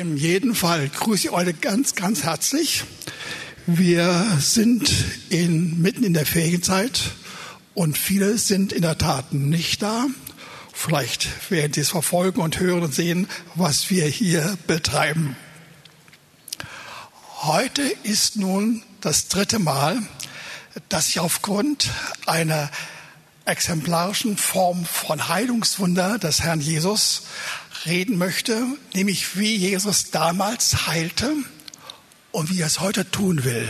In jedem Fall grüße ich euch ganz, ganz herzlich. Wir sind in, mitten in der Ferienzeit und viele sind in der Tat nicht da. Vielleicht werden Sie es verfolgen und hören und sehen, was wir hier betreiben. Heute ist nun das dritte Mal, dass ich aufgrund einer exemplarischen Form von Heilungswunder des Herrn Jesus reden möchte, nämlich wie Jesus damals heilte und wie er es heute tun will.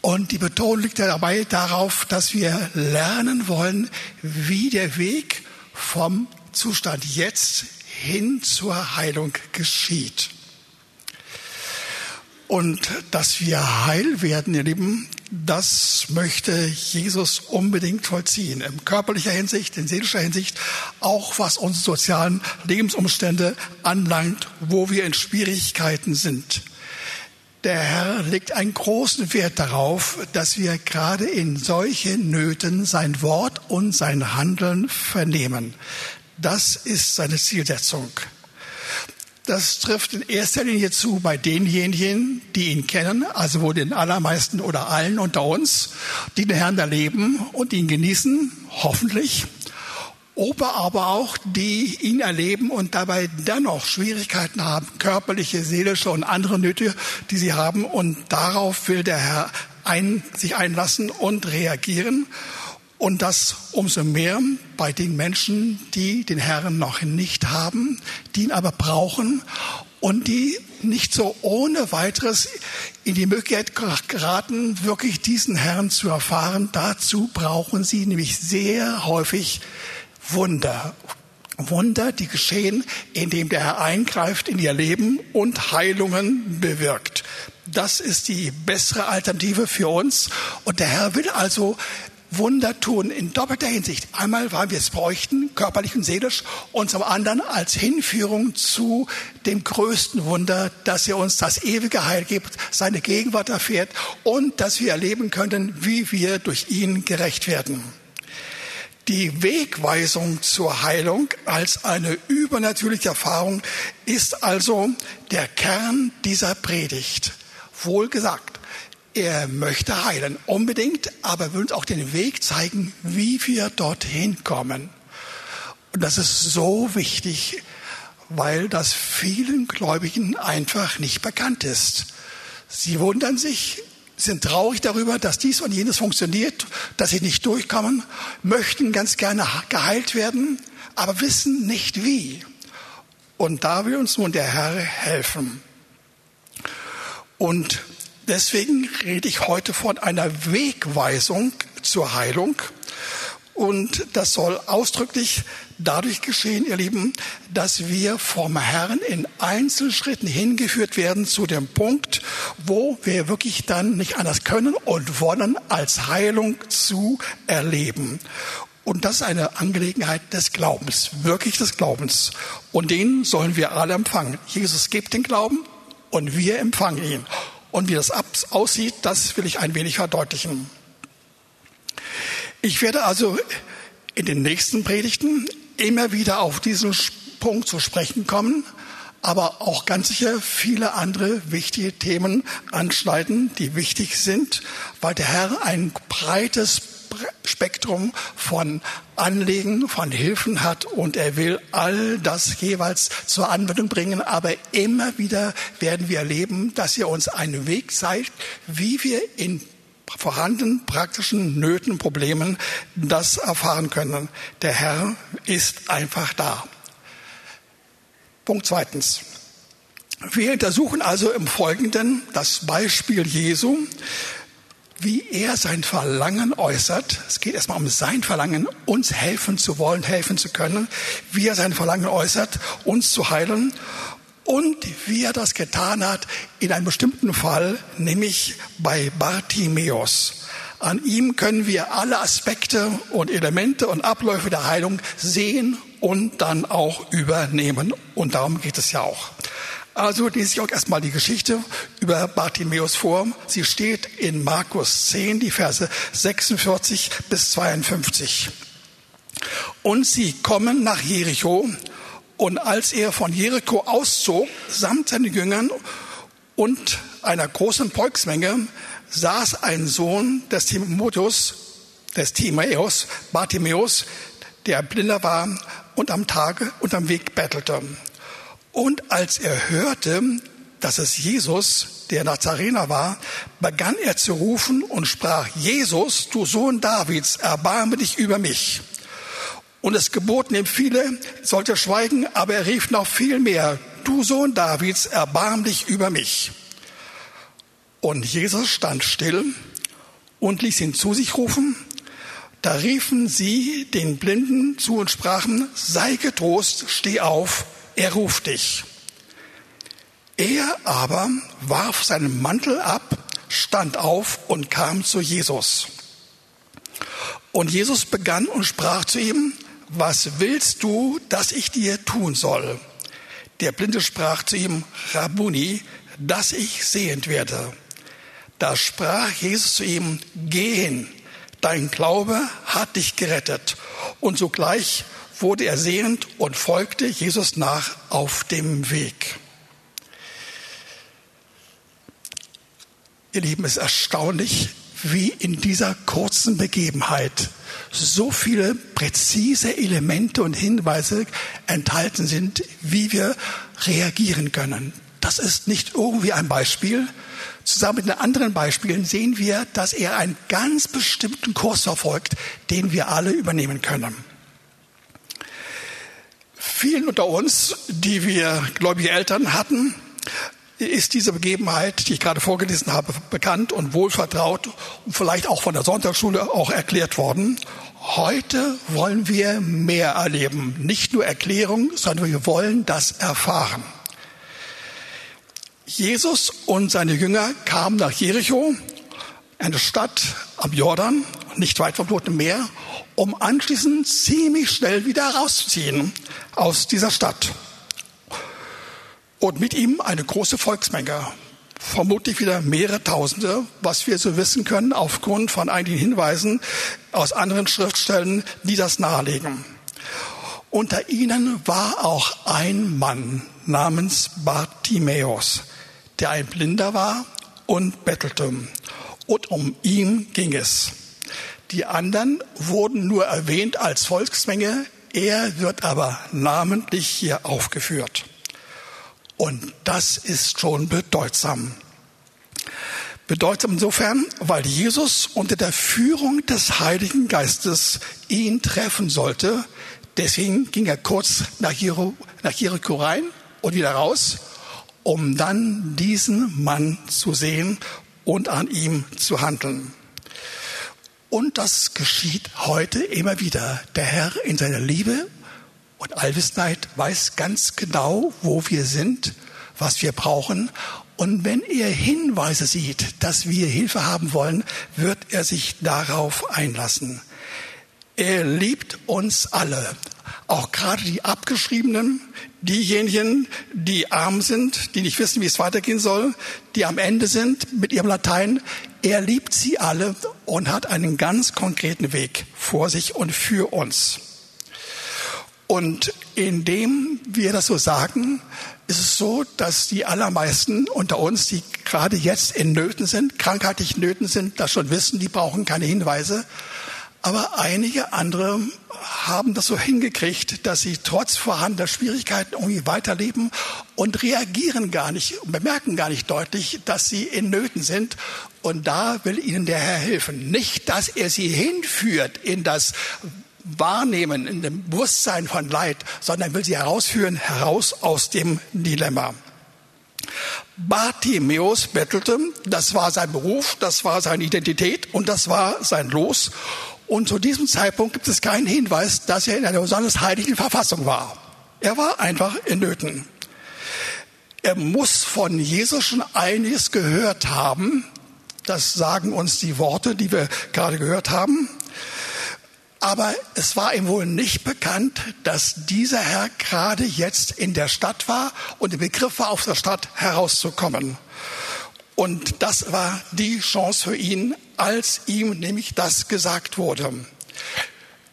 Und die Betonung liegt dabei darauf, dass wir lernen wollen, wie der Weg vom Zustand jetzt hin zur Heilung geschieht. Und dass wir heil werden, ihr Lieben, das möchte Jesus unbedingt vollziehen. In körperlicher Hinsicht, in seelischer Hinsicht, auch was unsere sozialen Lebensumstände anlangt, wo wir in Schwierigkeiten sind. Der Herr legt einen großen Wert darauf, dass wir gerade in solchen Nöten sein Wort und sein Handeln vernehmen. Das ist seine Zielsetzung. Das trifft in erster Linie zu bei denjenigen, die ihn kennen, also wohl den allermeisten oder allen unter uns, die den Herrn erleben und ihn genießen, hoffentlich. Ober aber auch die ihn erleben und dabei dennoch Schwierigkeiten haben, körperliche, seelische und andere Nöte, die sie haben. Und darauf will der Herr ein, sich einlassen und reagieren. Und das umso mehr bei den Menschen, die den Herrn noch nicht haben, die ihn aber brauchen und die nicht so ohne weiteres in die Möglichkeit geraten, wirklich diesen Herrn zu erfahren. Dazu brauchen sie nämlich sehr häufig Wunder. Wunder, die geschehen, indem der Herr eingreift in ihr Leben und Heilungen bewirkt. Das ist die bessere Alternative für uns. Und der Herr will also Wunder tun in doppelter Hinsicht. Einmal, weil wir es bräuchten, körperlich und seelisch, und zum anderen als Hinführung zu dem größten Wunder, dass er uns das ewige Heil gibt, seine Gegenwart erfährt und dass wir erleben können, wie wir durch ihn gerecht werden. Die Wegweisung zur Heilung als eine übernatürliche Erfahrung ist also der Kern dieser Predigt. Wohl gesagt. Er möchte heilen, unbedingt, aber will uns auch den Weg zeigen, wie wir dorthin kommen. Und das ist so wichtig, weil das vielen Gläubigen einfach nicht bekannt ist. Sie wundern sich, sind traurig darüber, dass dies und jenes funktioniert, dass sie nicht durchkommen, möchten ganz gerne geheilt werden, aber wissen nicht wie. Und da will uns nun der Herr helfen. Und Deswegen rede ich heute von einer Wegweisung zur Heilung. Und das soll ausdrücklich dadurch geschehen, ihr Lieben, dass wir vom Herrn in Einzelschritten hingeführt werden zu dem Punkt, wo wir wirklich dann nicht anders können und wollen, als Heilung zu erleben. Und das ist eine Angelegenheit des Glaubens, wirklich des Glaubens. Und den sollen wir alle empfangen. Jesus gibt den Glauben und wir empfangen ihn. Und wie das aussieht, das will ich ein wenig verdeutlichen. Ich werde also in den nächsten Predigten immer wieder auf diesen Punkt zu sprechen kommen, aber auch ganz sicher viele andere wichtige Themen anschneiden, die wichtig sind, weil der Herr ein breites Spektrum von Anliegen, von Hilfen hat und er will all das jeweils zur Anwendung bringen. Aber immer wieder werden wir erleben, dass er uns einen Weg zeigt, wie wir in vorhandenen praktischen Nöten, Problemen das erfahren können. Der Herr ist einfach da. Punkt zweitens. Wir untersuchen also im Folgenden das Beispiel Jesu, wie er sein Verlangen äußert. Es geht erstmal um sein Verlangen, uns helfen zu wollen, helfen zu können. Wie er sein Verlangen äußert, uns zu heilen. Und wie er das getan hat in einem bestimmten Fall, nämlich bei Bartimeus. An ihm können wir alle Aspekte und Elemente und Abläufe der Heilung sehen und dann auch übernehmen. Und darum geht es ja auch. Also lese ich auch erstmal die Geschichte über Bartimäus vor. Sie steht in Markus 10, die Verse 46 bis 52. Und sie kommen nach Jericho Und als er von Jericho auszog, samt seinen Jüngern und einer großen Volksmenge, saß ein Sohn des Timotheus, des Timaeus, Bartimäus, der blinder war und am Tage und am Weg bettelte. Und als er hörte, dass es Jesus, der Nazarener war, begann er zu rufen und sprach, Jesus, du Sohn Davids, erbarme dich über mich. Und es geboten ihm viele, sollte schweigen, aber er rief noch viel mehr, du Sohn Davids, erbarm dich über mich. Und Jesus stand still und ließ ihn zu sich rufen. Da riefen sie den Blinden zu und sprachen, sei getrost, steh auf, er ruft dich. Er aber warf seinen Mantel ab, stand auf und kam zu Jesus. Und Jesus begann und sprach zu ihm, was willst du, dass ich dir tun soll? Der Blinde sprach zu ihm, Rabuni, dass ich sehend werde. Da sprach Jesus zu ihm, geh hin, dein Glaube hat dich gerettet. Und sogleich wurde er sehend und folgte Jesus nach auf dem Weg. Ihr Lieben, es ist erstaunlich, wie in dieser kurzen Begebenheit so viele präzise Elemente und Hinweise enthalten sind, wie wir reagieren können. Das ist nicht irgendwie ein Beispiel. Zusammen mit den anderen Beispielen sehen wir, dass er einen ganz bestimmten Kurs verfolgt, den wir alle übernehmen können. Vielen unter uns, die wir gläubige Eltern hatten, ist diese Begebenheit, die ich gerade vorgelesen habe, bekannt und wohlvertraut und vielleicht auch von der Sonntagsschule auch erklärt worden. Heute wollen wir mehr erleben. Nicht nur Erklärung, sondern wir wollen das erfahren. Jesus und seine Jünger kamen nach Jericho, eine Stadt am Jordan, nicht weit vom Toten Meer, um anschließend ziemlich schnell wieder rauszuziehen aus dieser Stadt und mit ihm eine große Volksmenge, vermutlich wieder mehrere Tausende, was wir so wissen können aufgrund von einigen Hinweisen aus anderen Schriftstellen, die das nahelegen. Unter ihnen war auch ein Mann namens Bartimäus, der ein Blinder war und bettelte. Und um ihn ging es. Die anderen wurden nur erwähnt als Volksmenge, er wird aber namentlich hier aufgeführt. Und das ist schon bedeutsam. Bedeutsam insofern, weil Jesus unter der Führung des Heiligen Geistes ihn treffen sollte. Deswegen ging er kurz nach Jericho, rein und wieder raus, um dann diesen Mann zu sehen und an ihm zu handeln. Und das geschieht heute immer wieder. Der Herr in seiner Liebe und Allwissenheit weiß ganz genau, wo wir sind, was wir brauchen. Und wenn er Hinweise sieht, dass wir Hilfe haben wollen, wird er sich darauf einlassen. Er liebt uns alle, auch gerade die Abgeschriebenen, diejenigen, die arm sind, die nicht wissen, wie es weitergehen soll, die am Ende sind mit ihrem Latein. Er liebt sie alle und hat einen ganz konkreten Weg vor sich und für uns. Und indem wir das so sagen, ist es so, dass die allermeisten unter uns, die gerade jetzt in Nöten sind, krankheitlich Nöten sind, das schon wissen, die brauchen keine Hinweise. Aber einige andere haben das so hingekriegt, dass sie trotz vorhandener Schwierigkeiten irgendwie weiterleben und reagieren gar nicht, bemerken gar nicht deutlich, dass sie in Nöten sind. Und da will ihnen der Herr helfen. Nicht, dass er sie hinführt in das Wahrnehmen, in dem Bewusstsein von Leid, sondern will sie herausführen, heraus aus dem Dilemma. Bartimäus bettelte, das war sein Beruf, das war seine Identität und das war sein Los. Und zu diesem Zeitpunkt gibt es keinen Hinweis, dass er in einer besonders heiligen Verfassung war. Er war einfach in Nöten. Er muss von Jesus schon einiges gehört haben. Das sagen uns die Worte, die wir gerade gehört haben. Aber es war ihm wohl nicht bekannt, dass dieser Herr gerade jetzt in der Stadt war und im Begriff war, aus der Stadt herauszukommen. Und das war die Chance für ihn, als ihm nämlich das gesagt wurde.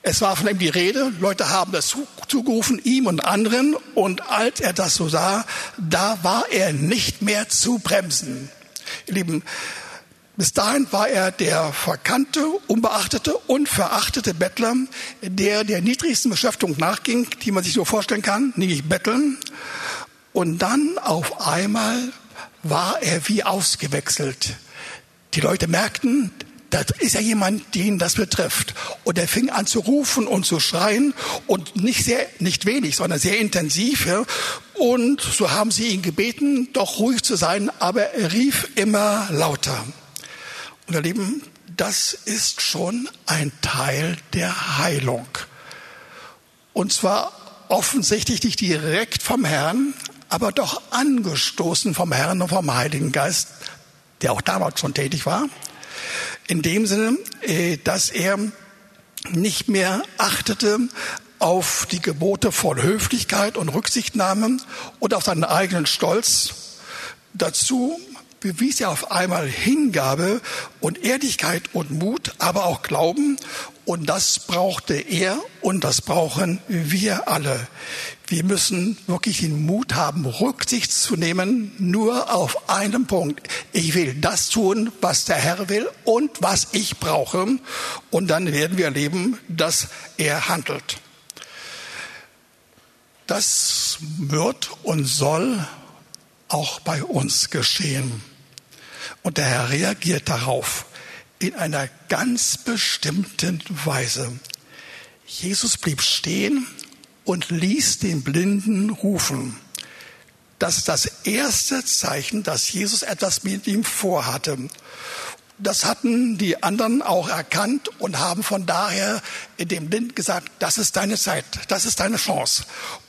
Es war von ihm die Rede, Leute haben das zugerufen, ihm und anderen. Und als er das so sah, da war er nicht mehr zu bremsen. Ihr Lieben, bis dahin war er der verkannte, unbeachtete und verachtete Bettler, der der niedrigsten Beschäftigung nachging, die man sich so vorstellen kann, nämlich Betteln. Und dann auf einmal war er wie ausgewechselt. Die Leute merkten, das ist ja jemand, den das betrifft. Und er fing an zu rufen und zu schreien und nicht sehr, nicht wenig, sondern sehr intensiv. Und so haben sie ihn gebeten, doch ruhig zu sein, aber er rief immer lauter. Und ihr Lieben, das ist schon ein Teil der Heilung. Und zwar offensichtlich nicht direkt vom Herrn, aber doch angestoßen vom Herrn und vom Heiligen Geist, der auch damals schon tätig war. In dem Sinne, äh, dass er nicht mehr achtete auf die Gebote von Höflichkeit und Rücksichtnahme und auf seinen eigenen Stolz. Dazu bewies er auf einmal Hingabe und Ehrlichkeit und Mut, aber auch Glauben. Und das brauchte er und das brauchen wir alle. Wir müssen wirklich den Mut haben, Rücksicht zu nehmen, nur auf einen Punkt. Ich will das tun, was der Herr will und was ich brauche. Und dann werden wir erleben, dass er handelt. Das wird und soll auch bei uns geschehen. Und der Herr reagiert darauf in einer ganz bestimmten Weise. Jesus blieb stehen und ließ den Blinden rufen. Das ist das erste Zeichen, dass Jesus etwas mit ihm vorhatte. Das hatten die anderen auch erkannt und haben von daher dem Blinden gesagt, das ist deine Zeit, das ist deine Chance.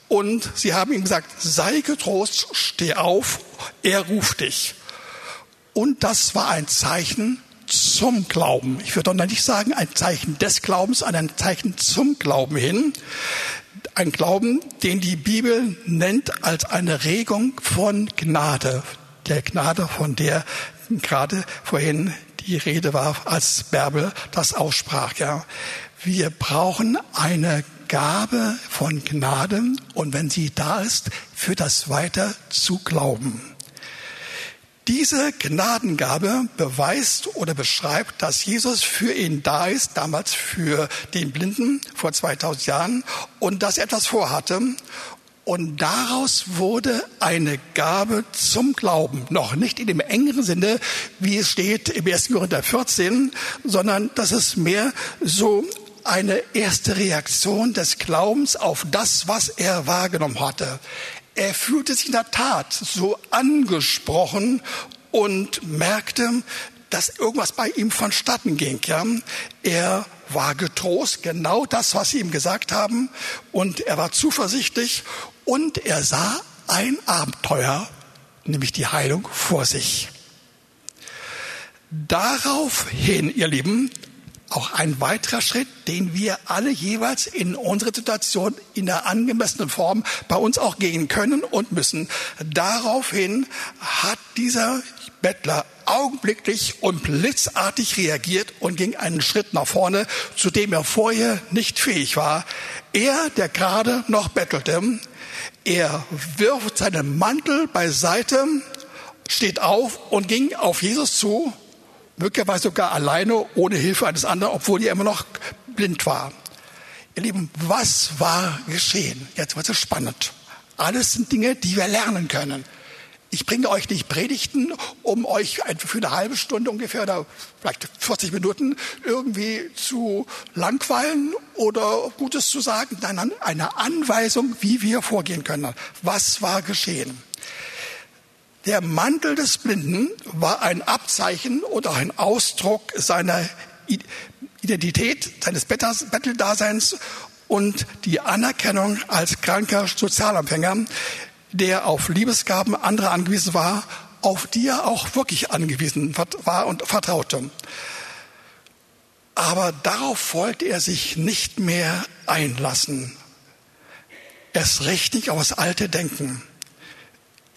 Und sie haben ihm gesagt, sei getrost, steh auf, er ruft dich. Und das war ein Zeichen zum Glauben. Ich würde doch nicht sagen ein Zeichen des Glaubens, sondern ein Zeichen zum Glauben hin. Ein Glauben, den die Bibel nennt als eine Regung von Gnade. Der Gnade, von der gerade vorhin die Rede war, als Bärbel das aussprach. Ja. Wir brauchen eine Gabe von Gnade und wenn sie da ist, für das weiter zu glauben. Diese Gnadengabe beweist oder beschreibt, dass Jesus für ihn da ist, damals für den Blinden vor 2000 Jahren, und dass er etwas vorhatte. Und daraus wurde eine Gabe zum Glauben. Noch nicht in dem engeren Sinne, wie es steht im 1. Korinther 14, sondern das ist mehr so eine erste Reaktion des Glaubens auf das, was er wahrgenommen hatte. Er fühlte sich in der Tat so angesprochen und merkte, dass irgendwas bei ihm vonstatten ging. Ja? Er war getrost, genau das, was sie ihm gesagt haben, und er war zuversichtlich und er sah ein Abenteuer, nämlich die Heilung vor sich. Daraufhin, ihr Lieben, auch ein weiterer Schritt, den wir alle jeweils in unserer Situation in der angemessenen Form bei uns auch gehen können und müssen. Daraufhin hat dieser Bettler augenblicklich und blitzartig reagiert und ging einen Schritt nach vorne, zu dem er vorher nicht fähig war. Er, der gerade noch bettelte, er wirft seinen Mantel beiseite, steht auf und ging auf Jesus zu möglicherweise sogar alleine, ohne Hilfe eines anderen, obwohl er immer noch blind war. Ihr Lieben, was war geschehen? Jetzt wird es spannend. Alles sind Dinge, die wir lernen können. Ich bringe euch nicht Predigten, um euch für eine halbe Stunde ungefähr oder vielleicht 40 Minuten irgendwie zu langweilen oder Gutes zu sagen. Nein, eine Anweisung, wie wir vorgehen können. Was war geschehen? Der Mantel des Blinden war ein Abzeichen oder ein Ausdruck seiner Identität, seines Betteldaseins und die Anerkennung als kranker Sozialempfänger, der auf Liebesgaben anderer angewiesen war, auf die er auch wirklich angewiesen war und vertraute. Aber darauf wollte er sich nicht mehr einlassen. Erst richtig auf das alte Denken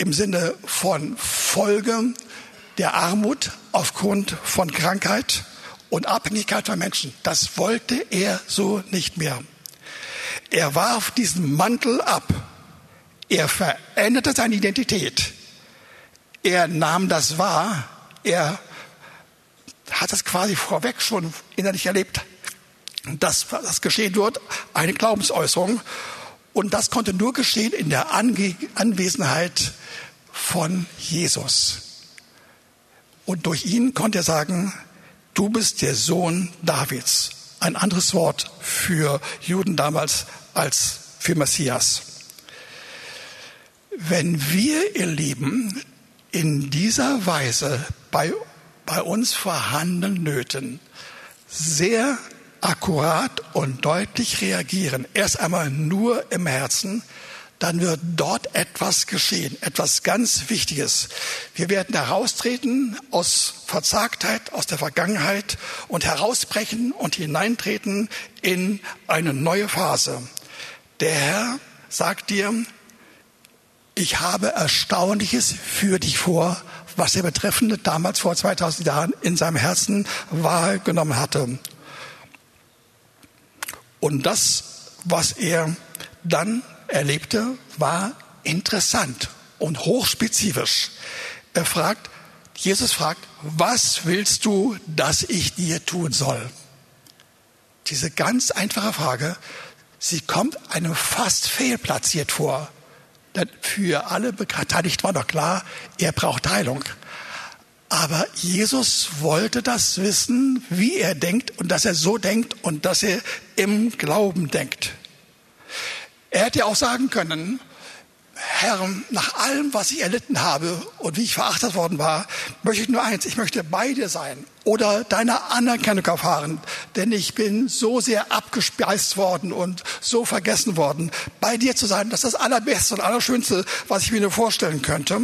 im Sinne von Folge der Armut aufgrund von Krankheit und Abhängigkeit von Menschen. Das wollte er so nicht mehr. Er warf diesen Mantel ab. Er veränderte seine Identität. Er nahm das wahr. Er hat es quasi vorweg schon innerlich erlebt, dass das geschehen wird, eine Glaubensäußerung. Und das konnte nur geschehen in der Ange Anwesenheit von Jesus. Und durch ihn konnte er sagen, du bist der Sohn Davids. Ein anderes Wort für Juden damals als für Messias. Wenn wir, ihr Lieben, in dieser Weise bei, bei uns vorhandenen Nöten sehr akkurat und deutlich reagieren, erst einmal nur im Herzen, dann wird dort etwas geschehen, etwas ganz Wichtiges. Wir werden heraustreten aus Verzagtheit, aus der Vergangenheit und herausbrechen und hineintreten in eine neue Phase. Der Herr sagt dir, ich habe Erstaunliches für dich vor, was der Betreffende damals vor 2000 Jahren in seinem Herzen wahrgenommen hatte. Und das, was er dann erlebte, war interessant und hochspezifisch. Er fragt, Jesus fragt, was willst du, dass ich dir tun soll? Diese ganz einfache Frage, sie kommt einem fast fehlplatziert vor. Denn für alle Beteiligten war doch klar, er braucht Heilung. Aber Jesus wollte das wissen, wie er denkt und dass er so denkt und dass er im Glauben denkt. Er hätte auch sagen können, Herr, nach allem, was ich erlitten habe und wie ich verachtet worden war, möchte ich nur eins, ich möchte bei dir sein oder deine Anerkennung erfahren, denn ich bin so sehr abgespeist worden und so vergessen worden. Bei dir zu sein, das ist das Allerbeste und Allerschönste, was ich mir nur vorstellen könnte.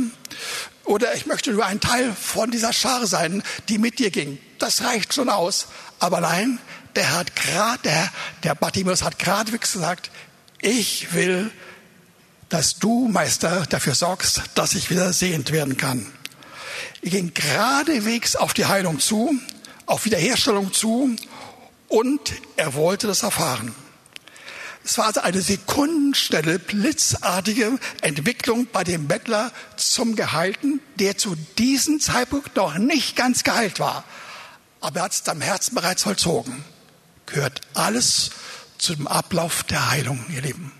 Oder ich möchte nur ein Teil von dieser Schar sein, die mit dir ging. Das reicht schon aus. Aber nein, der hat gerade, der, der Bartimäus hat geradewegs gesagt, ich will, dass du, Meister, dafür sorgst, dass ich wieder sehend werden kann. Er ging geradewegs auf die Heilung zu, auf Wiederherstellung zu und er wollte das erfahren. Es war also eine sekundenschnelle, blitzartige Entwicklung bei dem Bettler zum Geheilten, der zu diesem Zeitpunkt noch nicht ganz geheilt war. Aber er hat es am Herzen bereits vollzogen. Gehört alles zu dem Ablauf der Heilung, ihr Lieben.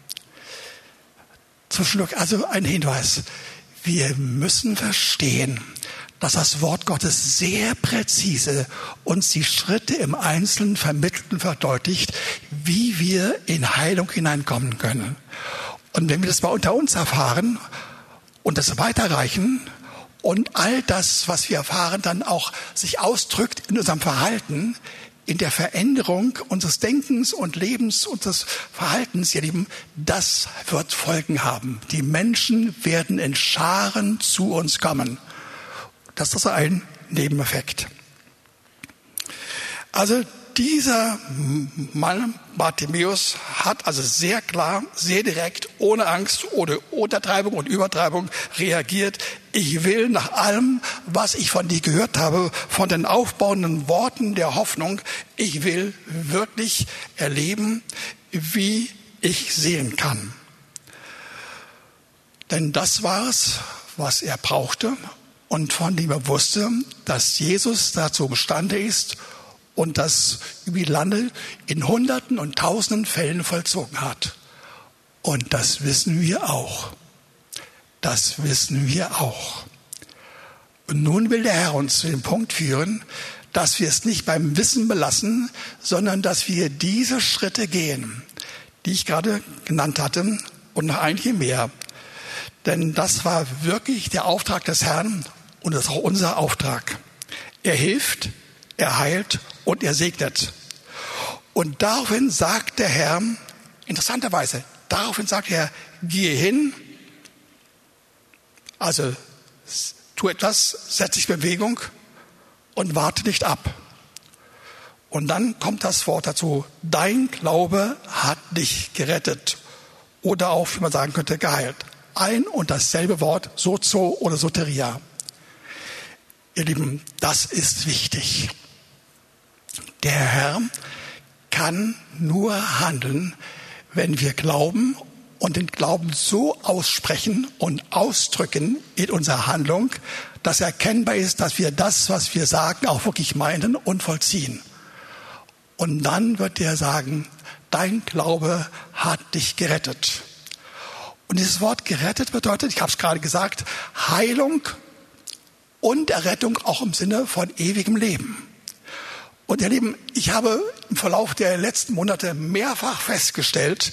Zwischendurch also ein Hinweis. Wir müssen verstehen, dass das Wort Gottes sehr präzise uns die Schritte im Einzelnen vermittelt und verdeutlicht, wie wir in Heilung hineinkommen können. Und wenn wir das mal unter uns erfahren und das weiterreichen und all das, was wir erfahren, dann auch sich ausdrückt in unserem Verhalten, in der Veränderung unseres Denkens und Lebens, unseres Verhaltens, ihr Lieben, das wird Folgen haben. Die Menschen werden in Scharen zu uns kommen. Das ist ein Nebeneffekt. Also dieser Mann, Bartimäus, hat also sehr klar, sehr direkt, ohne Angst, ohne Untertreibung und Übertreibung reagiert. Ich will nach allem, was ich von dir gehört habe, von den aufbauenden Worten der Hoffnung, ich will wirklich erleben, wie ich sehen kann. Denn das war es, was er brauchte und von dem er wusste, dass Jesus dazu imstande ist und das über die Lande in Hunderten und Tausenden Fällen vollzogen hat. Und das wissen wir auch. Das wissen wir auch. Und nun will der Herr uns zu dem Punkt führen, dass wir es nicht beim Wissen belassen, sondern dass wir diese Schritte gehen, die ich gerade genannt hatte und noch einige mehr. Denn das war wirklich der Auftrag des Herrn und das ist auch unser Auftrag. Er hilft, er heilt und er segnet. Und daraufhin sagt der Herr, interessanterweise, daraufhin sagt er, gehe hin, also tu etwas, setz dich in Bewegung und warte nicht ab. Und dann kommt das Wort dazu, dein Glaube hat dich gerettet oder auch, wie man sagen könnte, geheilt. Ein und dasselbe Wort, sozo oder soteria. Ihr Lieben, das ist wichtig. Der Herr kann nur handeln, wenn wir glauben und den Glauben so aussprechen und ausdrücken in unserer Handlung, dass erkennbar ist, dass wir das, was wir sagen, auch wirklich meinen und vollziehen. Und dann wird er sagen, dein Glaube hat dich gerettet. Und dieses Wort gerettet bedeutet, ich habe es gerade gesagt, Heilung und Errettung auch im Sinne von ewigem Leben. Und ihr Lieben, ich habe im Verlauf der letzten Monate mehrfach festgestellt,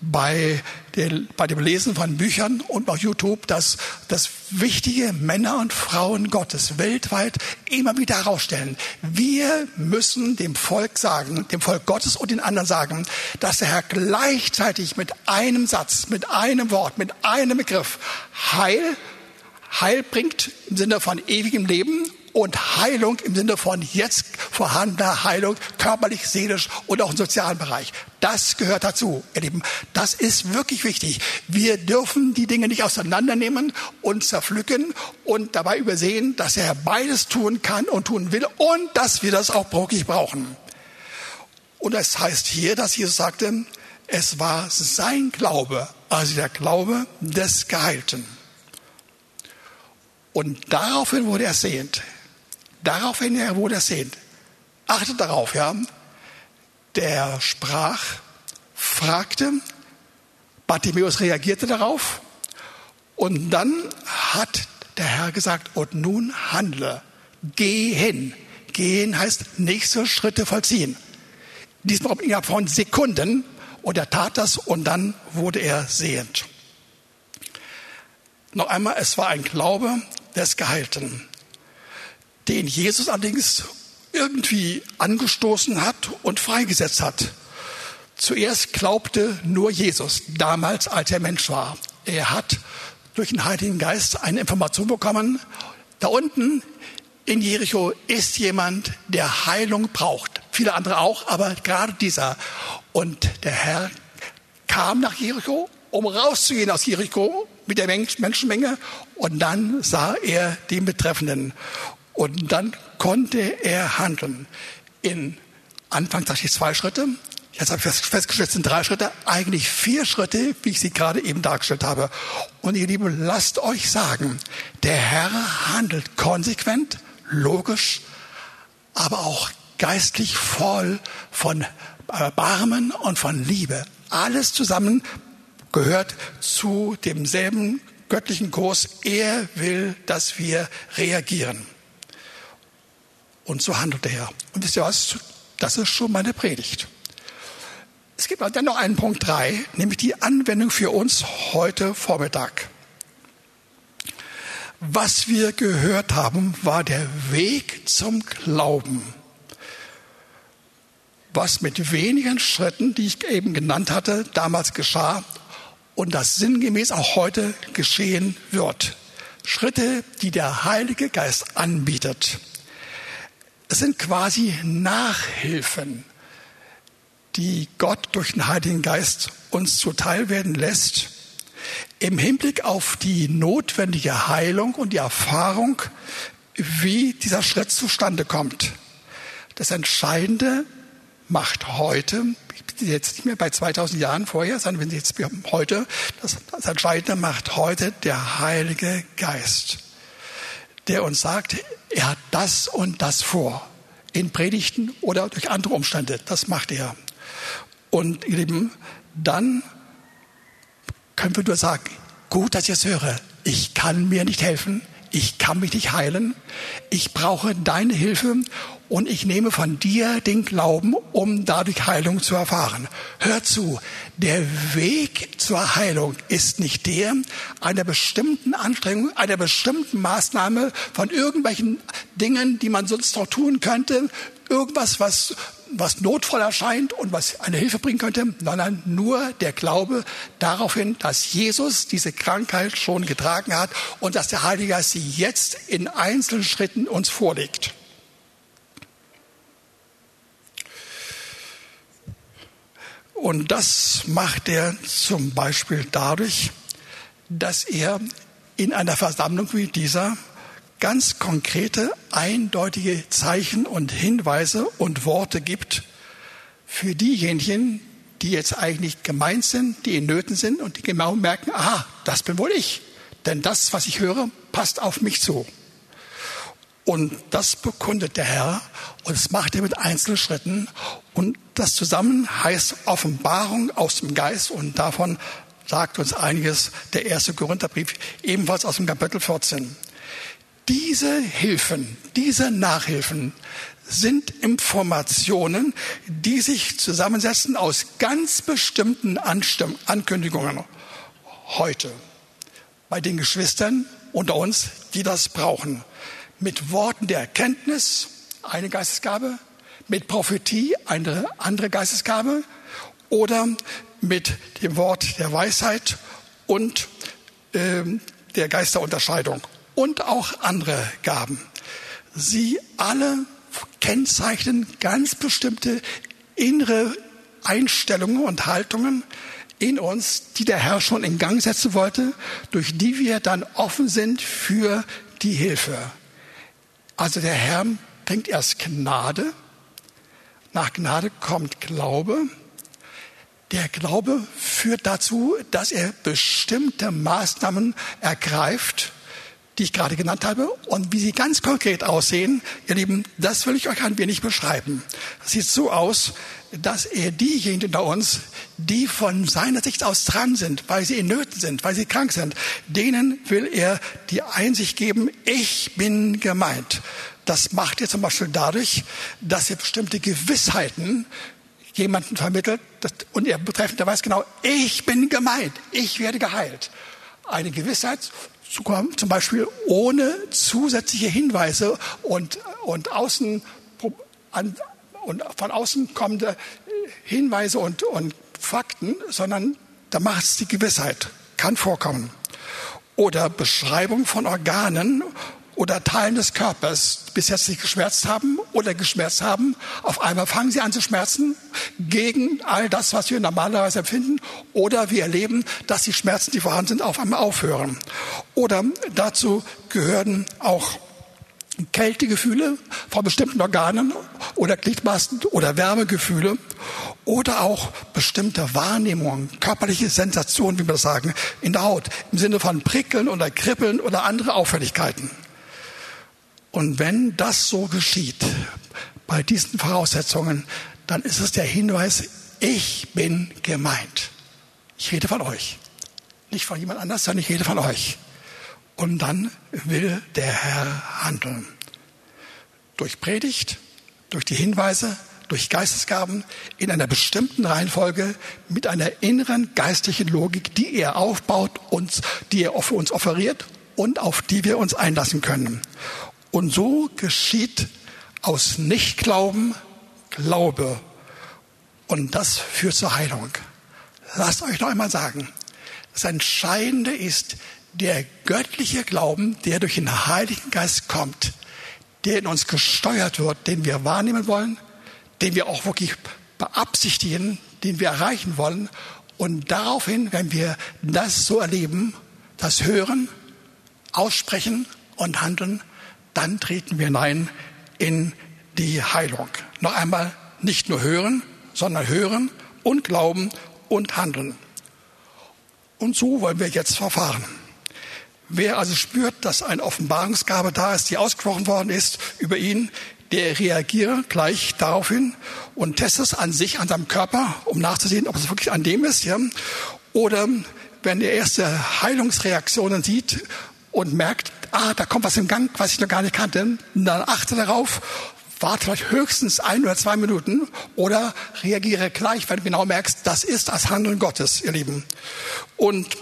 bei, der, bei dem Lesen von Büchern und auf YouTube, dass, dass wichtige Männer und Frauen Gottes weltweit immer wieder herausstellen. Wir müssen dem Volk sagen, dem Volk Gottes und den anderen sagen, dass der Herr gleichzeitig mit einem Satz, mit einem Wort, mit einem Begriff Heil, Heil bringt im Sinne von ewigem Leben und Heilung im Sinne von jetzt vorhandener Heilung, körperlich, seelisch und auch im sozialen Bereich. Das gehört dazu, ihr Lieben. Das ist wirklich wichtig. Wir dürfen die Dinge nicht auseinandernehmen und zerpflücken und dabei übersehen, dass er beides tun kann und tun will und dass wir das auch wirklich brauchen. Und es heißt hier, dass Jesus sagte, es war sein Glaube, also der Glaube des Geheilten. Und daraufhin wurde er sehend. Daraufhin wurde er sehend. Achtet darauf, ja. Der sprach, fragte, Bartimäus reagierte darauf und dann hat der Herr gesagt, und nun handle, geh hin. Gehen heißt nächste Schritte vollziehen. Diesmal innerhalb von Sekunden und er tat das und dann wurde er sehend. Noch einmal, es war ein Glaube des Geheilten den Jesus allerdings irgendwie angestoßen hat und freigesetzt hat. Zuerst glaubte nur Jesus, damals als er Mensch war. Er hat durch den Heiligen Geist eine Information bekommen. Da unten in Jericho ist jemand, der Heilung braucht. Viele andere auch, aber gerade dieser. Und der Herr kam nach Jericho, um rauszugehen aus Jericho mit der Menschenmenge. Und dann sah er den Betreffenden. Und dann konnte er handeln. In Anfang dachte ich zwei Schritte. Jetzt habe ich festgestellt, es sind drei Schritte, eigentlich vier Schritte, wie ich sie gerade eben dargestellt habe. Und ihr Lieben, lasst euch sagen, der Herr handelt konsequent, logisch, aber auch geistlich voll von Erbarmen und von Liebe. Alles zusammen gehört zu demselben göttlichen Kurs. Er will, dass wir reagieren. Und so handelt er. Und wisst ihr was? Das ist schon meine Predigt. Es gibt dann noch einen Punkt drei, nämlich die Anwendung für uns heute Vormittag. Was wir gehört haben, war der Weg zum Glauben. Was mit wenigen Schritten, die ich eben genannt hatte, damals geschah und das sinngemäß auch heute geschehen wird. Schritte, die der Heilige Geist anbietet. Es sind quasi Nachhilfen, die Gott durch den Heiligen Geist uns zuteil werden lässt, im Hinblick auf die notwendige Heilung und die Erfahrung, wie dieser Schritt zustande kommt. Das Entscheidende macht heute, jetzt nicht mehr bei 2000 Jahren vorher, sondern wenn Sie jetzt heute, das, das Entscheidende macht heute der Heilige Geist, der uns sagt, er hat das und das vor. In Predigten oder durch andere Umstände. Das macht er. Und ihr Lieben, dann können wir nur sagen, gut, dass ich es höre. Ich kann mir nicht helfen. Ich kann mich nicht heilen. Ich brauche deine Hilfe und ich nehme von dir den Glauben, um dadurch Heilung zu erfahren. Hör zu, der Weg zur Heilung ist nicht der einer bestimmten Anstrengung, einer bestimmten Maßnahme von irgendwelchen Dingen, die man sonst noch tun könnte, irgendwas, was was notvoll erscheint und was eine Hilfe bringen könnte, sondern nur der Glaube darauf hin, dass Jesus diese Krankheit schon getragen hat und dass der Heilige Geist sie jetzt in einzelnen Schritten uns vorlegt. Und das macht er zum Beispiel dadurch, dass er in einer Versammlung wie dieser ganz konkrete, eindeutige Zeichen und Hinweise und Worte gibt für diejenigen, die jetzt eigentlich gemeint sind, die in Nöten sind und die genau merken, aha, das bin wohl ich. Denn das, was ich höre, passt auf mich zu. Und das bekundet der Herr und das macht er mit Einzelschritten. Und das zusammen heißt Offenbarung aus dem Geist und davon sagt uns einiges der erste Korintherbrief, ebenfalls aus dem Kapitel 14. Diese Hilfen, diese Nachhilfen sind Informationen, die sich zusammensetzen aus ganz bestimmten Anstimm Ankündigungen. Heute bei den Geschwistern unter uns, die das brauchen. Mit Worten der Erkenntnis, eine Geistesgabe, mit Prophetie, eine andere Geistesgabe, oder mit dem Wort der Weisheit und äh, der Geisterunterscheidung und auch andere Gaben. Sie alle kennzeichnen ganz bestimmte innere Einstellungen und Haltungen in uns, die der Herr schon in Gang setzen wollte, durch die wir dann offen sind für die Hilfe. Also der Herr bringt erst Gnade, nach Gnade kommt Glaube. Der Glaube führt dazu, dass er bestimmte Maßnahmen ergreift, die ich gerade genannt habe. Und wie sie ganz konkret aussehen, ihr Lieben, das will ich euch ein wenig beschreiben. Es sieht so aus, dass er diejenigen unter uns, die von seiner Sicht aus dran sind, weil sie in Nöten sind, weil sie krank sind, denen will er die Einsicht geben, ich bin gemeint. Das macht er zum Beispiel dadurch, dass er bestimmte Gewissheiten jemanden vermittelt und er betreffend, weiß genau, ich bin gemeint, ich werde geheilt. Eine Gewissheit zum Beispiel ohne zusätzliche Hinweise und, und, außen, und von außen kommende Hinweise und, und Fakten, sondern da macht es die Gewissheit. Kann vorkommen. Oder Beschreibung von Organen oder Teilen des Körpers bis jetzt nicht geschmerzt haben oder geschmerzt haben. Auf einmal fangen sie an zu schmerzen gegen all das, was wir normalerweise empfinden. Oder wir erleben, dass die Schmerzen, die vorhanden sind, auf einmal aufhören. Oder dazu gehören auch Kältegefühle von bestimmten Organen oder Gliedmaßen oder Wärmegefühle oder auch bestimmte Wahrnehmungen, körperliche Sensationen, wie wir das sagen, in der Haut im Sinne von Prickeln oder Kribbeln oder andere Auffälligkeiten. Und wenn das so geschieht, bei diesen Voraussetzungen, dann ist es der Hinweis, ich bin gemeint. Ich rede von euch. Nicht von jemand anders, sondern ich rede von euch. Und dann will der Herr handeln. Durch Predigt, durch die Hinweise, durch Geistesgaben in einer bestimmten Reihenfolge mit einer inneren geistlichen Logik, die er aufbaut, uns, die er für uns offeriert und auf die wir uns einlassen können. Und so geschieht aus Nichtglauben Glaube. Und das führt zur Heilung. Lasst euch noch einmal sagen, das Entscheidende ist der göttliche Glauben, der durch den Heiligen Geist kommt, der in uns gesteuert wird, den wir wahrnehmen wollen, den wir auch wirklich beabsichtigen, den wir erreichen wollen. Und daraufhin, wenn wir das so erleben, das hören, aussprechen und handeln, dann treten wir hinein in die Heilung. Noch einmal, nicht nur hören, sondern hören und glauben und handeln. Und so wollen wir jetzt verfahren. Wer also spürt, dass eine Offenbarungsgabe da ist, die ausgesprochen worden ist über ihn, der reagiert gleich daraufhin und testet es an sich, an seinem Körper, um nachzusehen, ob es wirklich an dem ist. Ja? Oder wenn er erste Heilungsreaktionen sieht und merkt, ah, da kommt was im Gang, was ich noch gar nicht kannte, dann achte darauf, warte vielleicht höchstens ein oder zwei Minuten oder reagiere gleich, wenn du genau merkst, das ist das Handeln Gottes, ihr Lieben. Und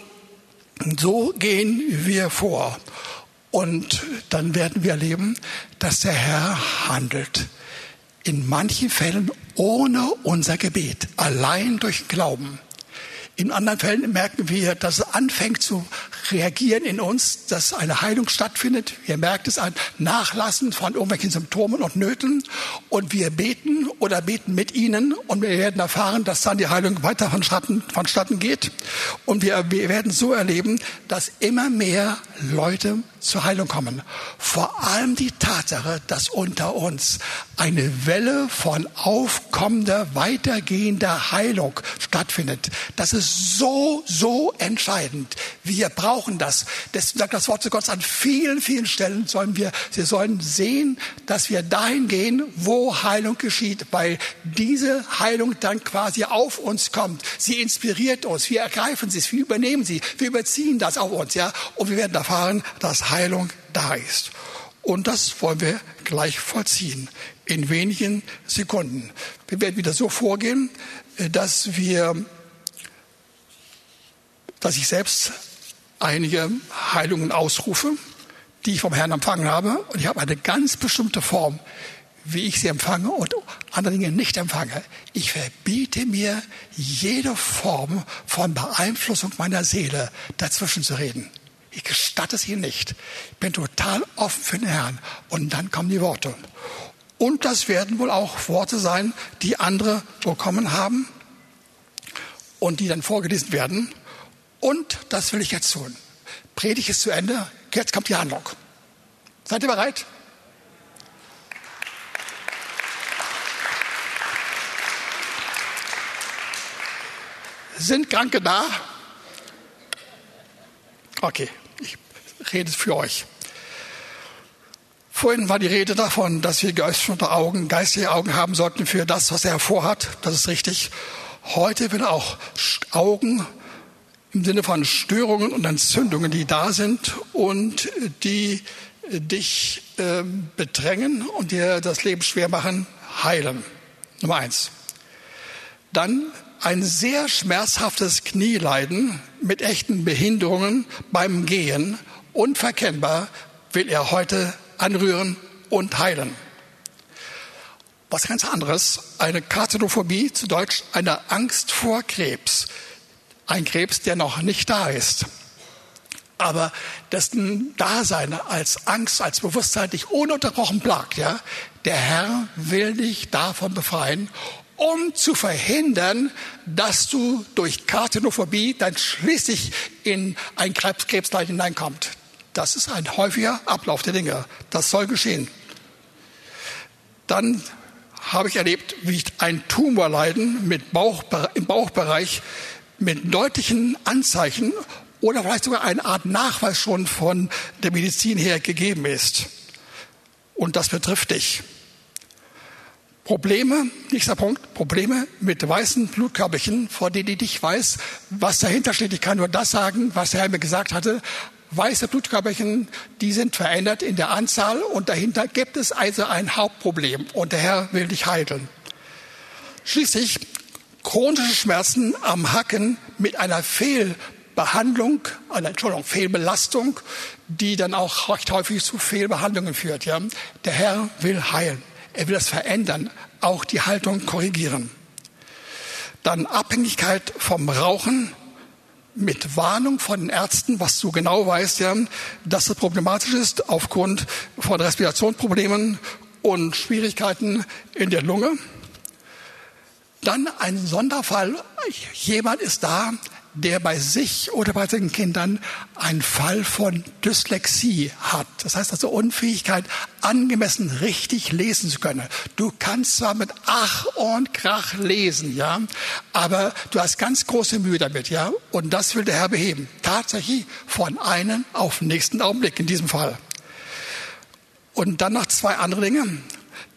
so gehen wir vor. Und dann werden wir erleben, dass der Herr handelt. In manchen Fällen ohne unser Gebet, allein durch Glauben. In anderen Fällen merken wir, dass es anfängt zu reagieren in uns, dass eine Heilung stattfindet. Wir merken es an Nachlassen von irgendwelchen Symptomen und Nöten. Und wir beten oder beten mit ihnen. Und wir werden erfahren, dass dann die Heilung weiter vonstatten, vonstatten geht. Und wir, wir werden so erleben, dass immer mehr Leute zur Heilung kommen. Vor allem die Tatsache, dass unter uns eine Welle von aufkommender, weitergehender Heilung stattfindet. Das ist so, so entscheidend. Wir brauchen das. Deswegen sagt das Wort zu Gott an vielen, vielen Stellen sollen wir, sie sollen sehen, dass wir dahin gehen, wo Heilung geschieht, weil diese Heilung dann quasi auf uns kommt. Sie inspiriert uns. Wir ergreifen sie, wir übernehmen sie, wir überziehen das auf uns, ja. Und wir werden erfahren, dass Heilung da ist. Und das wollen wir gleich vollziehen in wenigen Sekunden. Wir werden wieder so vorgehen, äh, dass wir, dass ich selbst einige Heilungen ausrufe, die ich vom Herrn empfangen habe. Und ich habe eine ganz bestimmte Form, wie ich sie empfange und andere Dinge nicht empfange. Ich verbiete mir jede Form von Beeinflussung meiner Seele dazwischen zu reden. Ich gestatte es ihnen nicht. Ich bin total offen für den Herrn. Und dann kommen die Worte. Und das werden wohl auch Worte sein, die andere bekommen haben und die dann vorgelesen werden. Und das will ich jetzt tun. Predigt ist zu Ende. Jetzt kommt die Handlung. Seid ihr bereit? Sind Kranke da? Okay redet für euch. Vorhin war die Rede davon, dass wir geöffnete Augen, geistige Augen haben sollten für das, was er vorhat. Das ist richtig. Heute will er auch Augen im Sinne von Störungen und Entzündungen, die da sind und die dich äh, bedrängen und dir das Leben schwer machen, heilen. Nummer eins. Dann ein sehr schmerzhaftes Knieleiden mit echten Behinderungen beim Gehen Unverkennbar will er heute anrühren und heilen. Was ganz anderes, eine Karzinophobie, zu Deutsch eine Angst vor Krebs. Ein Krebs, der noch nicht da ist. Aber dessen Dasein als Angst, als Bewusstsein dich ununterbrochen plagt, ja. Der Herr will dich davon befreien, um zu verhindern, dass du durch Karzinophobie dann schließlich in ein Krebsleid hineinkommt. Das ist ein häufiger Ablauf der Dinge. Das soll geschehen. Dann habe ich erlebt, wie ich ein Tumorleiden mit Bauch, im Bauchbereich mit deutlichen Anzeichen oder vielleicht sogar eine Art Nachweis schon von der Medizin her gegeben ist. Und das betrifft dich. Probleme, nächster Punkt, Probleme mit weißen Blutkörperchen, vor denen ich weiß, was dahinter steht. Ich kann nur das sagen, was der Herr mir gesagt hatte weiße Blutkörperchen, die sind verändert in der Anzahl und dahinter gibt es also ein Hauptproblem und der Herr will dich heilen. Schließlich chronische Schmerzen am Hacken mit einer Fehlbehandlung, einer Entschuldigung, Fehlbelastung, die dann auch recht häufig zu Fehlbehandlungen führt. Ja? Der Herr will heilen. Er will das verändern, auch die Haltung korrigieren. Dann Abhängigkeit vom Rauchen, mit Warnung von den Ärzten, was du genau weißt, ja, dass es problematisch ist aufgrund von Respirationsproblemen und Schwierigkeiten in der Lunge. Dann ein Sonderfall. Jemand ist da, der bei sich oder bei seinen Kindern einen Fall von Dyslexie hat. Das heißt also Unfähigkeit, angemessen richtig lesen zu können. Du kannst zwar mit Ach und Krach lesen, ja, aber du hast ganz große Mühe damit, ja. Und das will der Herr beheben. Tatsächlich von einem auf den nächsten Augenblick in diesem Fall. Und dann noch zwei andere Dinge.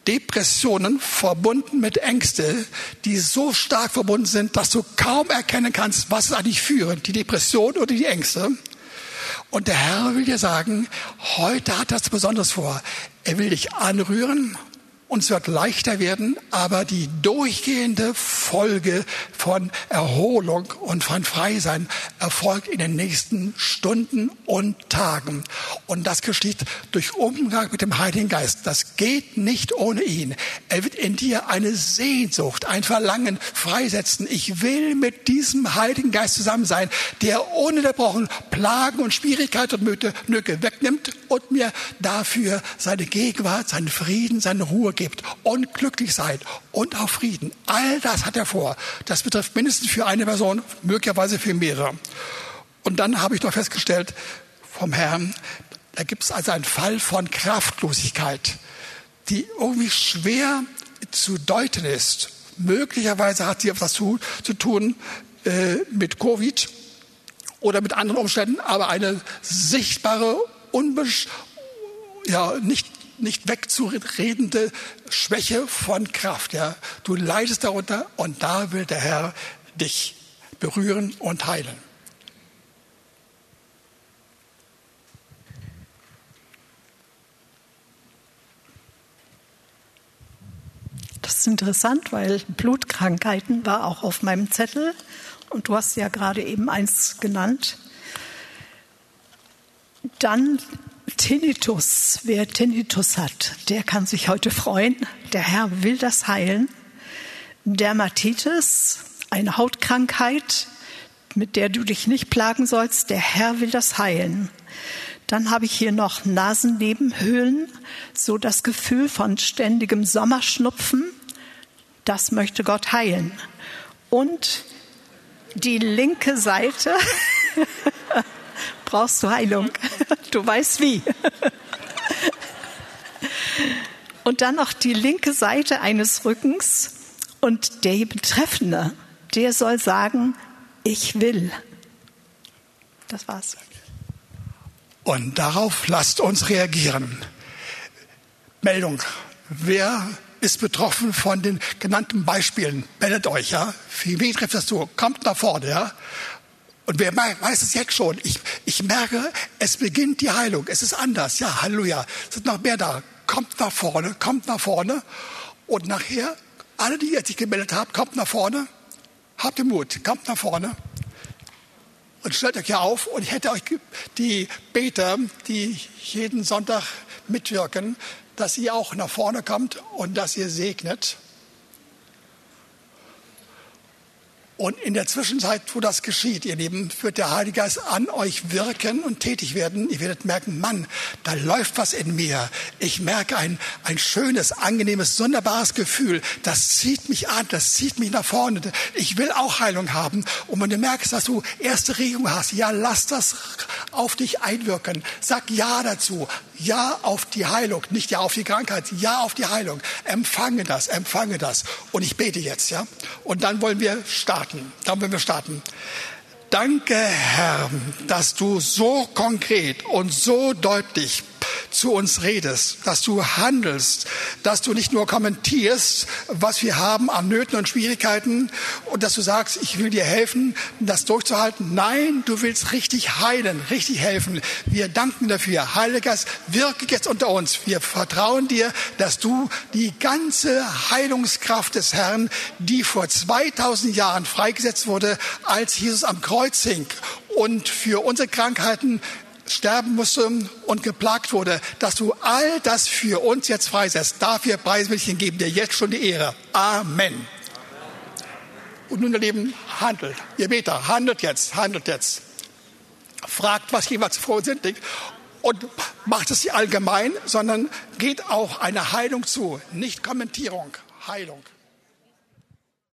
Depressionen verbunden mit Ängste, die so stark verbunden sind, dass du kaum erkennen kannst, was es eigentlich führt, die Depression oder die Ängste. Und der Herr will dir sagen, heute hat er es besonders vor. Er will dich anrühren und es wird leichter werden, aber die durchgehende Folge von Erholung und von Freisein erfolgt in den nächsten Stunden und Tagen. Und das geschieht durch Umgang mit dem Heiligen Geist. Das geht nicht ohne ihn. Er wird in dir eine Sehnsucht, ein Verlangen freisetzen. Ich will mit diesem Heiligen Geist zusammen sein, der ununterbrochen Plagen und Schwierigkeiten und Nöte wegnimmt und mir dafür seine Gegenwart, seinen Frieden, seine Ruhe gibt und glücklich sein und auch Frieden. All das hat er vor. Das betrifft mindestens für eine Person, möglicherweise für mehrere. Und dann habe ich noch festgestellt vom Herrn, da gibt es also einen Fall von Kraftlosigkeit, die irgendwie schwer zu deuten ist. Möglicherweise hat sie etwas zu, zu tun äh, mit Covid oder mit anderen Umständen, aber eine sichtbare, unbesch ja, nicht, nicht wegzuredende Schwäche von Kraft. Ja. Du leidest darunter und da will der Herr dich berühren und heilen. Das ist interessant, weil Blutkrankheiten war auch auf meinem Zettel und du hast ja gerade eben eins genannt. Dann Tinnitus. Wer Tinnitus hat, der kann sich heute freuen. Der Herr will das heilen. Dermatitis, eine Hautkrankheit, mit der du dich nicht plagen sollst. Der Herr will das heilen. Dann habe ich hier noch Nasennebenhöhlen, so das Gefühl von ständigem Sommerschnupfen. Das möchte Gott heilen. Und die linke Seite brauchst du Heilung. Du weißt wie. Und dann noch die linke Seite eines Rückens und der Betreffende, der soll sagen, ich will. Das war's. Und darauf lasst uns reagieren. Meldung. Wer ist betroffen von den genannten Beispielen? Meldet euch, ja? Wie trifft das zu? Kommt nach vorne, ja? Und wer weiß es jetzt schon? Ich, ich merke, es beginnt die Heilung. Es ist anders. Ja, Halleluja. Es sind noch mehr da. Kommt nach vorne, kommt nach vorne. Und nachher, alle, die jetzt sich gemeldet haben, kommt nach vorne. Habt den Mut, kommt nach vorne. Und stellt euch ja auf. Und ich hätte euch die Beter, die jeden Sonntag mitwirken, dass ihr auch nach vorne kommt und dass ihr segnet. Und in der Zwischenzeit, wo das geschieht, ihr Lieben, wird der Heilige Geist an euch wirken und tätig werden. Ihr werdet merken, Mann, da läuft was in mir. Ich merke ein, ein schönes, angenehmes, sonderbares Gefühl. Das zieht mich an, das zieht mich nach vorne. Ich will auch Heilung haben. Und wenn du merkst, dass du erste Regung hast, ja, lass das auf dich einwirken. Sag Ja dazu. Ja auf die Heilung. Nicht Ja auf die Krankheit. Ja auf die Heilung. Empfange das, empfange das. Und ich bete jetzt, ja. Und dann wollen wir starten. Dann wollen wir starten. Danke, Herr, dass du so konkret und so deutlich zu uns redest, dass du handelst, dass du nicht nur kommentierst, was wir haben an Nöten und Schwierigkeiten und dass du sagst, ich will dir helfen, das durchzuhalten. Nein, du willst richtig heilen, richtig helfen. Wir danken dafür. Heiliger Geist, wirke jetzt unter uns. Wir vertrauen dir, dass du die ganze Heilungskraft des Herrn, die vor 2000 Jahren freigesetzt wurde, als Jesus am Kreuz hing und für unsere Krankheiten sterben musste und geplagt wurde, dass du all das für uns jetzt freisetzt. Dafür preis will ich ihn geben dir jetzt schon die Ehre. Amen. Und nun, ihr Lieben, handelt. Ihr Beter, handelt jetzt, handelt jetzt. Fragt, was jeweils uns sind und macht es nicht allgemein, sondern geht auch eine Heilung zu. Nicht Kommentierung, Heilung.